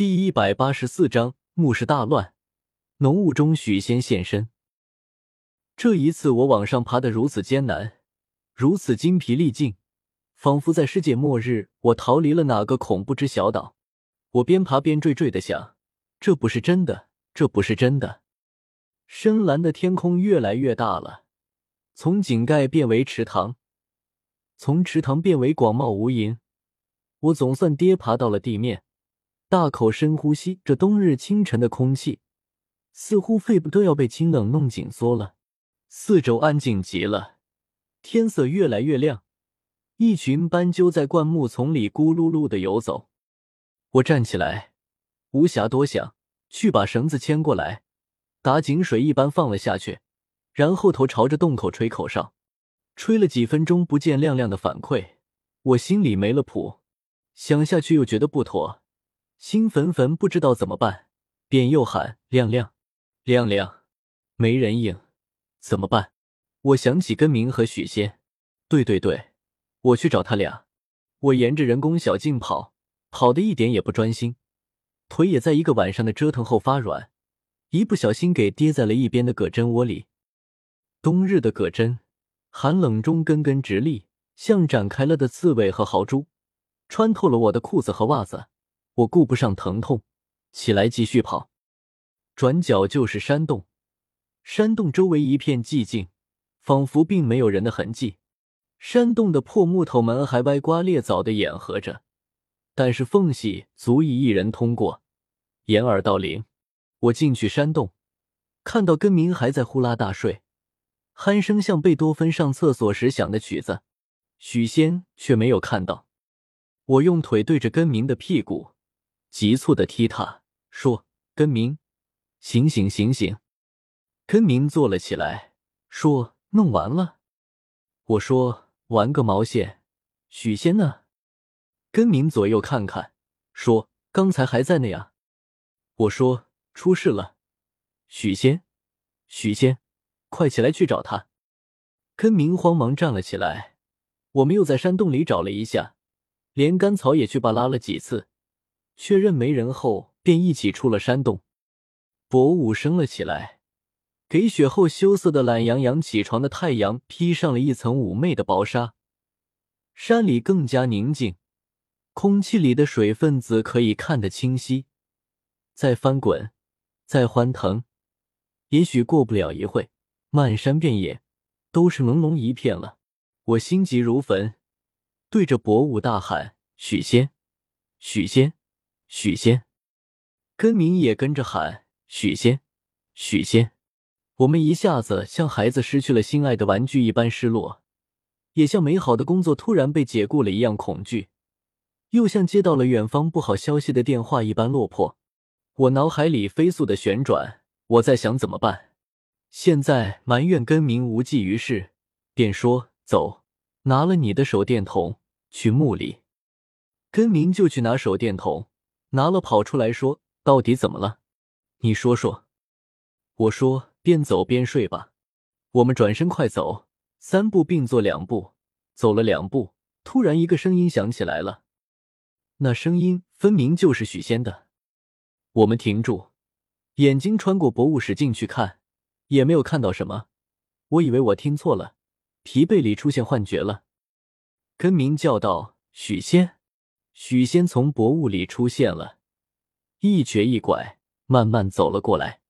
第一百八十四章墓室大乱，浓雾中许仙现身。这一次我往上爬得如此艰难，如此精疲力尽，仿佛在世界末日，我逃离了哪个恐怖之小岛。我边爬边惴惴的想：这不是真的，这不是真的。深蓝的天空越来越大了，从井盖变为池塘，从池塘变为广袤无垠。我总算跌爬到了地面。大口深呼吸，这冬日清晨的空气，似乎肺部都要被清冷弄紧缩了。四周安静极了，天色越来越亮。一群斑鸠在灌木丛里咕噜噜的游走。我站起来，无暇多想，去把绳子牵过来，打井水一般放了下去，然后头朝着洞口吹口哨，吹了几分钟不见亮亮的反馈，我心里没了谱，想下去又觉得不妥。心焚焚，不知道怎么办，便又喊亮亮，亮亮，没人应，怎么办？我想起根明和许仙，对对对，我去找他俩。我沿着人工小径跑，跑的一点也不专心，腿也在一个晚上的折腾后发软，一不小心给跌在了一边的葛针窝里。冬日的葛针，寒冷中根根直立，像展开了的刺猬和豪猪，穿透了我的裤子和袜子。我顾不上疼痛，起来继续跑。转角就是山洞，山洞周围一片寂静，仿佛并没有人的痕迹。山洞的破木头门还歪瓜裂枣的掩合着，但是缝隙足以一人通过，掩耳盗铃。我进去山洞，看到根明还在呼啦大睡，鼾声像贝多芬上厕所时响的曲子。许仙却没有看到。我用腿对着根明的屁股。急促的踢踏，说：“根明，醒醒醒醒！”根明坐了起来，说：“弄完了。”我说：“玩个毛线！”许仙呢？根明左右看看，说：“刚才还在呢呀。”我说：“出事了。”许仙，许仙，快起来去找他！根明慌忙站了起来。我们又在山洞里找了一下，连干草也去扒拉了几次。确认没人后，便一起出了山洞。薄雾升了起来，给雪后羞涩的懒洋洋起床的太阳披上了一层妩媚的薄纱。山里更加宁静，空气里的水分子可以看得清晰。再翻滚，再欢腾，也许过不了一会，漫山遍野都是朦胧一片了。我心急如焚，对着薄雾大喊：“许仙，许仙！”许仙，根明也跟着喊许仙，许仙。我们一下子像孩子失去了心爱的玩具一般失落，也像美好的工作突然被解雇了一样恐惧，又像接到了远方不好消息的电话一般落魄。我脑海里飞速的旋转，我在想怎么办。现在埋怨根明无济于事，便说走，拿了你的手电筒去墓里。根明就去拿手电筒。拿了跑出来说：“到底怎么了？你说说。”我说：“边走边睡吧。”我们转身快走，三步并作两步，走了两步，突然一个声音响起来了。那声音分明就是许仙的。我们停住，眼睛穿过薄雾使劲去看，也没有看到什么。我以为我听错了，疲惫里出现幻觉了。根明叫道：“许仙。”许仙从薄雾里出现了，一瘸一拐，慢慢走了过来。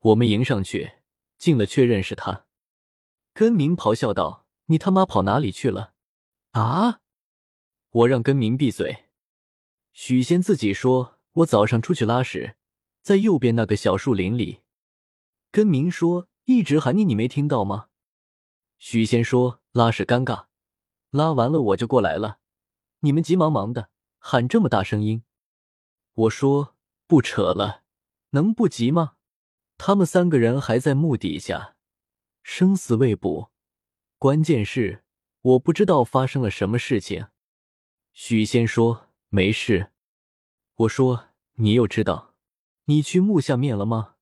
我们迎上去，近了确认是他。根明咆哮道：“你他妈跑哪里去了？”啊！我让根明闭嘴。许仙自己说：“我早上出去拉屎，在右边那个小树林里。”根明说：“一直喊你，你没听到吗？”许仙说：“拉屎尴尬，拉完了我就过来了，你们急忙忙的。”喊这么大声音，我说不扯了，能不急吗？他们三个人还在墓底下，生死未卜，关键是我不知道发生了什么事情。许仙说没事，我说你又知道，你去墓下面了吗？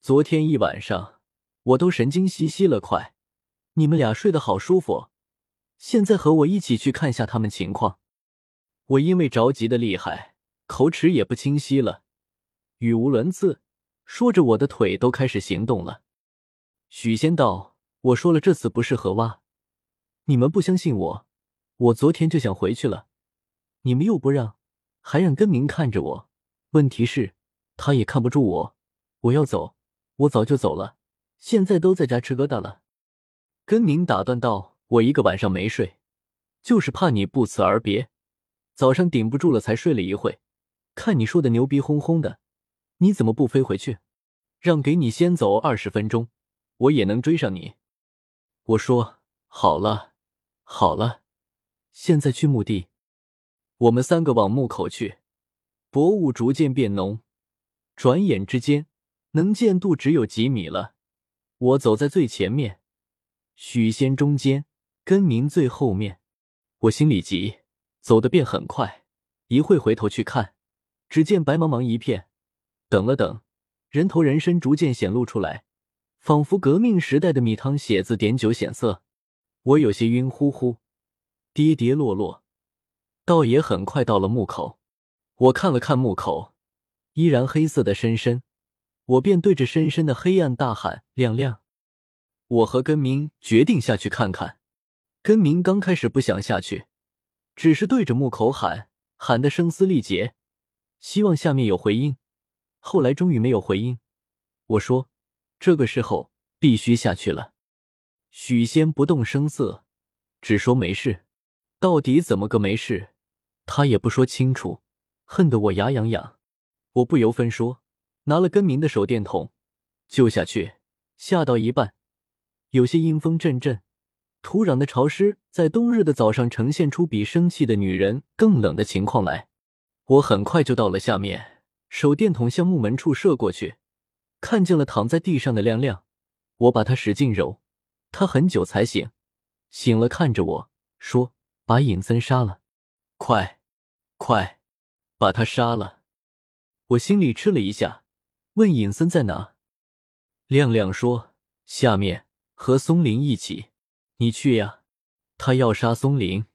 昨天一晚上我都神经兮兮了，快，你们俩睡得好舒服，现在和我一起去看下他们情况。我因为着急的厉害，口齿也不清晰了，语无伦次，说着我的腿都开始行动了。许仙道：“我说了，这次不适合挖，你们不相信我，我昨天就想回去了，你们又不让，还让根明看着我。问题是，他也看不住我，我要走，我早就走了，现在都在家吃疙瘩了。”根明打断道：“我一个晚上没睡，就是怕你不辞而别，早上顶不住了才睡了一会。看你说的牛逼哄哄的，你怎么不飞回去？让给你先走二十分钟。”我也能追上你。我说好了，好了，现在去墓地。我们三个往墓口去。薄雾逐渐变浓，转眼之间，能见度只有几米了。我走在最前面，许仙中间，根明最后面。我心里急，走得便很快。一会回头去看，只见白茫茫一片。等了等，人头人身逐渐显露出来。仿佛革命时代的米汤写字点酒显色，我有些晕乎乎，跌跌落落，倒也很快到了墓口。我看了看墓口，依然黑色的深深，我便对着深深的黑暗大喊：“亮亮！”我和根明决定下去看看。根明刚开始不想下去，只是对着墓口喊，喊得声嘶力竭，希望下面有回音。后来终于没有回音，我说。这个时候必须下去了。许仙不动声色，只说没事。到底怎么个没事，他也不说清楚，恨得我牙痒痒。我不由分说，拿了根明的手电筒就下去。下到一半，有些阴风阵阵，土壤的潮湿在冬日的早上呈现出比生气的女人更冷的情况来。我很快就到了下面，手电筒向木门处射过去。看见了躺在地上的亮亮，我把他使劲揉，他很久才醒，醒了看着我说：“把尹森杀了，快，快，把他杀了。”我心里吃了一下，问尹森在哪。亮亮说：“下面和松林一起，你去呀。他要杀松林，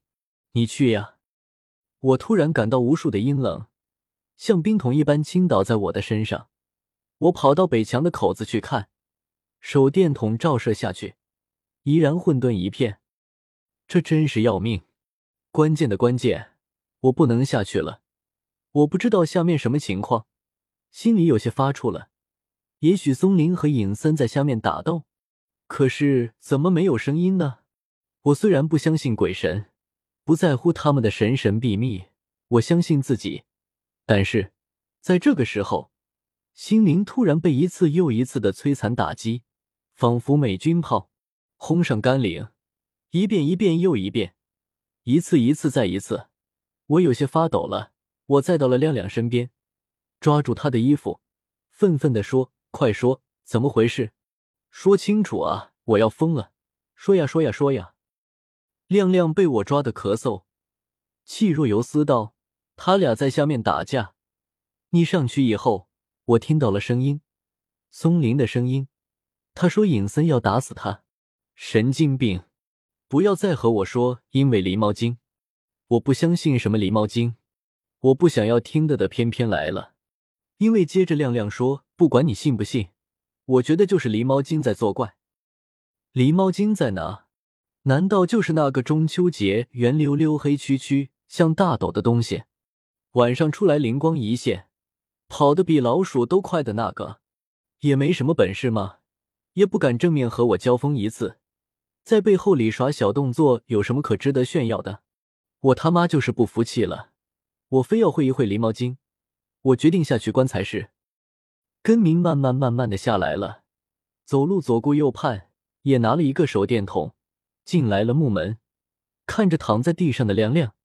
你去呀。”我突然感到无数的阴冷，像冰桶一般倾倒在我的身上。我跑到北墙的口子去看，手电筒照射下去，依然混沌一片。这真是要命！关键的关键，我不能下去了。我不知道下面什么情况，心里有些发怵了。也许松林和尹森在下面打斗，可是怎么没有声音呢？我虽然不相信鬼神，不在乎他们的神神秘秘，我相信自己。但是在这个时候。心灵突然被一次又一次的摧残打击，仿佛美军炮轰上甘岭，一遍一遍又一遍，一次一次再一次。我有些发抖了。我再到了亮亮身边，抓住他的衣服，愤愤地说：“快说，怎么回事？说清楚啊！我要疯了！说呀说呀说呀！”亮亮被我抓的咳嗽，气若游丝道：“他俩在下面打架，你上去以后。”我听到了声音，松林的声音。他说：“尹森要打死他，神经病！不要再和我说因为狸猫精，我不相信什么狸猫精。我不想要听的的偏偏来了，因为接着亮亮说：不管你信不信，我觉得就是狸猫精在作怪。狸猫精在哪？难道就是那个中秋节圆溜溜、黑黢黢像大斗的东西，晚上出来灵光一现？”跑得比老鼠都快的那个，也没什么本事吗？也不敢正面和我交锋一次，在背后里耍小动作，有什么可值得炫耀的？我他妈就是不服气了，我非要会一会狸猫精。我决定下去棺材室。根明慢慢慢慢的下来了，走路左顾右盼，也拿了一个手电筒，进来了木门，看着躺在地上的亮亮，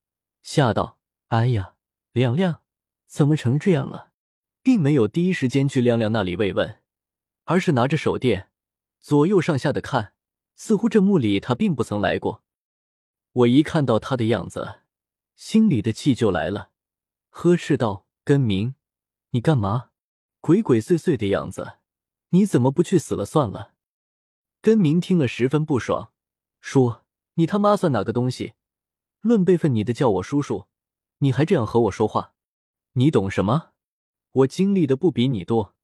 吓道：“哎呀，亮亮，怎么成这样了？”并没有第一时间去亮亮那里慰问，而是拿着手电左右上下的看，似乎这墓里他并不曾来过。我一看到他的样子，心里的气就来了，呵斥道：“根明，你干嘛？鬼鬼祟祟的样子，你怎么不去死了算了？”根明听了十分不爽，说：“你他妈算哪个东西？论辈分，你的叫我叔叔，你还这样和我说话，你懂什么？”我经历的不比你多。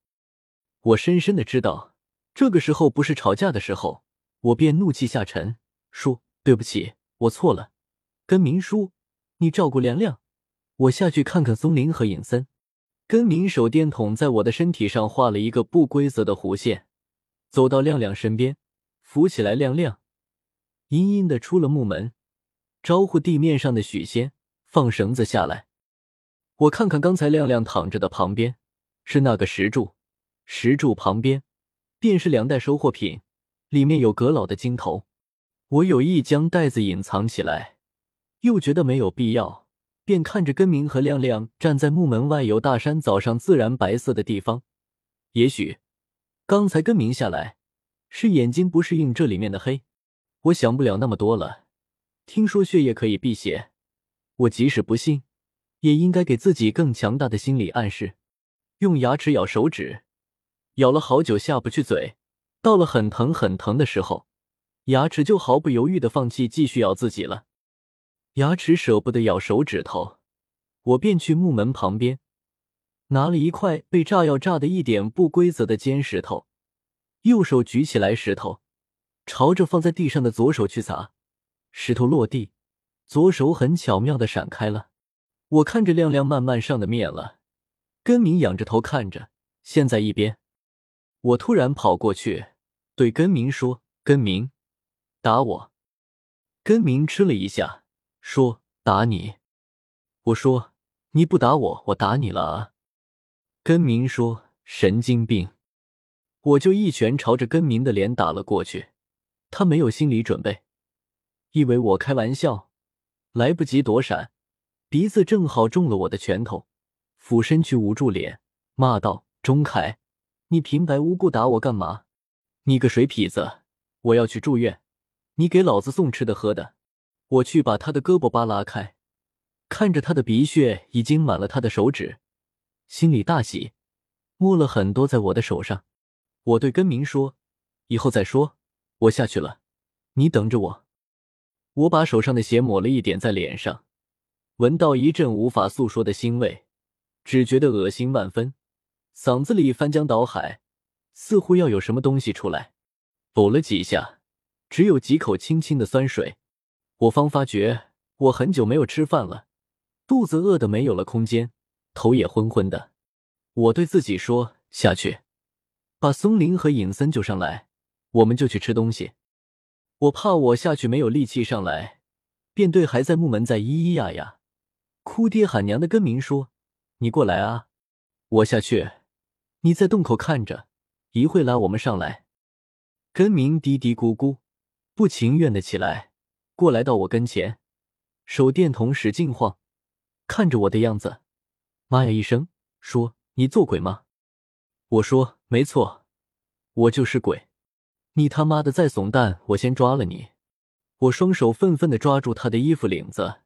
我深深的知道，这个时候不是吵架的时候，我便怒气下沉，说：“对不起，我错了。”根明叔，你照顾凉凉，我下去看看松林和尹森。根明手电筒在我的身体上画了一个不规则的弧线，走到亮亮身边，扶起来亮亮，阴阴的出了木门，招呼地面上的许仙放绳子下来。我看看刚才亮亮躺着的旁边是那个石柱，石柱旁边便是两袋收货品，里面有阁老的金头。我有意将袋子隐藏起来，又觉得没有必要。便看着根明和亮亮站在木门外有大山早上自然白色的地方。也许刚才根明下来是眼睛不适应这里面的黑。我想不了那么多了。听说血液可以辟邪，我即使不信，也应该给自己更强大的心理暗示。用牙齿咬手指，咬了好久下不去嘴，到了很疼很疼的时候，牙齿就毫不犹豫的放弃继续咬自己了。牙齿舍不得咬手指头，我便去木门旁边，拿了一块被炸药炸的一点不规则的尖石头，右手举起来石头，朝着放在地上的左手去砸，石头落地，左手很巧妙的闪开了。我看着亮亮慢慢上的面了，根明仰着头看着，陷在一边。我突然跑过去，对根明说：“根明，打我。”根明吃了一下。说打你，我说你不打我，我打你了啊！根明说神经病，我就一拳朝着根明的脸打了过去。他没有心理准备，以为我开玩笑，来不及躲闪，鼻子正好中了我的拳头，俯身去捂住脸，骂道：“钟凯，你平白无故打我干嘛？你个水痞子，我要去住院，你给老子送吃的喝的。”我去把他的胳膊扒拉开，看着他的鼻血已经满了他的手指，心里大喜，摸了很多在我的手上。我对根明说：“以后再说，我下去了，你等着我。”我把手上的血抹了一点在脸上，闻到一阵无法诉说的腥味，只觉得恶心万分，嗓子里翻江倒海，似乎要有什么东西出来。呕了几下，只有几口清清的酸水。我方发觉我很久没有吃饭了，肚子饿得没有了空间，头也昏昏的。我对自己说：“下去，把松林和尹森救上来，我们就去吃东西。”我怕我下去没有力气上来，便对还在木门在咿咿呀呀、哭爹喊娘的根明说：“你过来啊，我下去，你在洞口看着，一会拉我们上来。”根明嘀嘀咕咕，不情愿的起来。过来到我跟前，手电筒使劲晃，看着我的样子，妈呀一声，说：“你做鬼吗？”我说：“没错，我就是鬼。你他妈的再怂蛋，我先抓了你！”我双手愤愤的抓住他的衣服领子，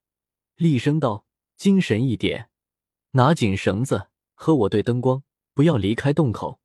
厉声道：“精神一点，拿紧绳子，和我对灯光，不要离开洞口。”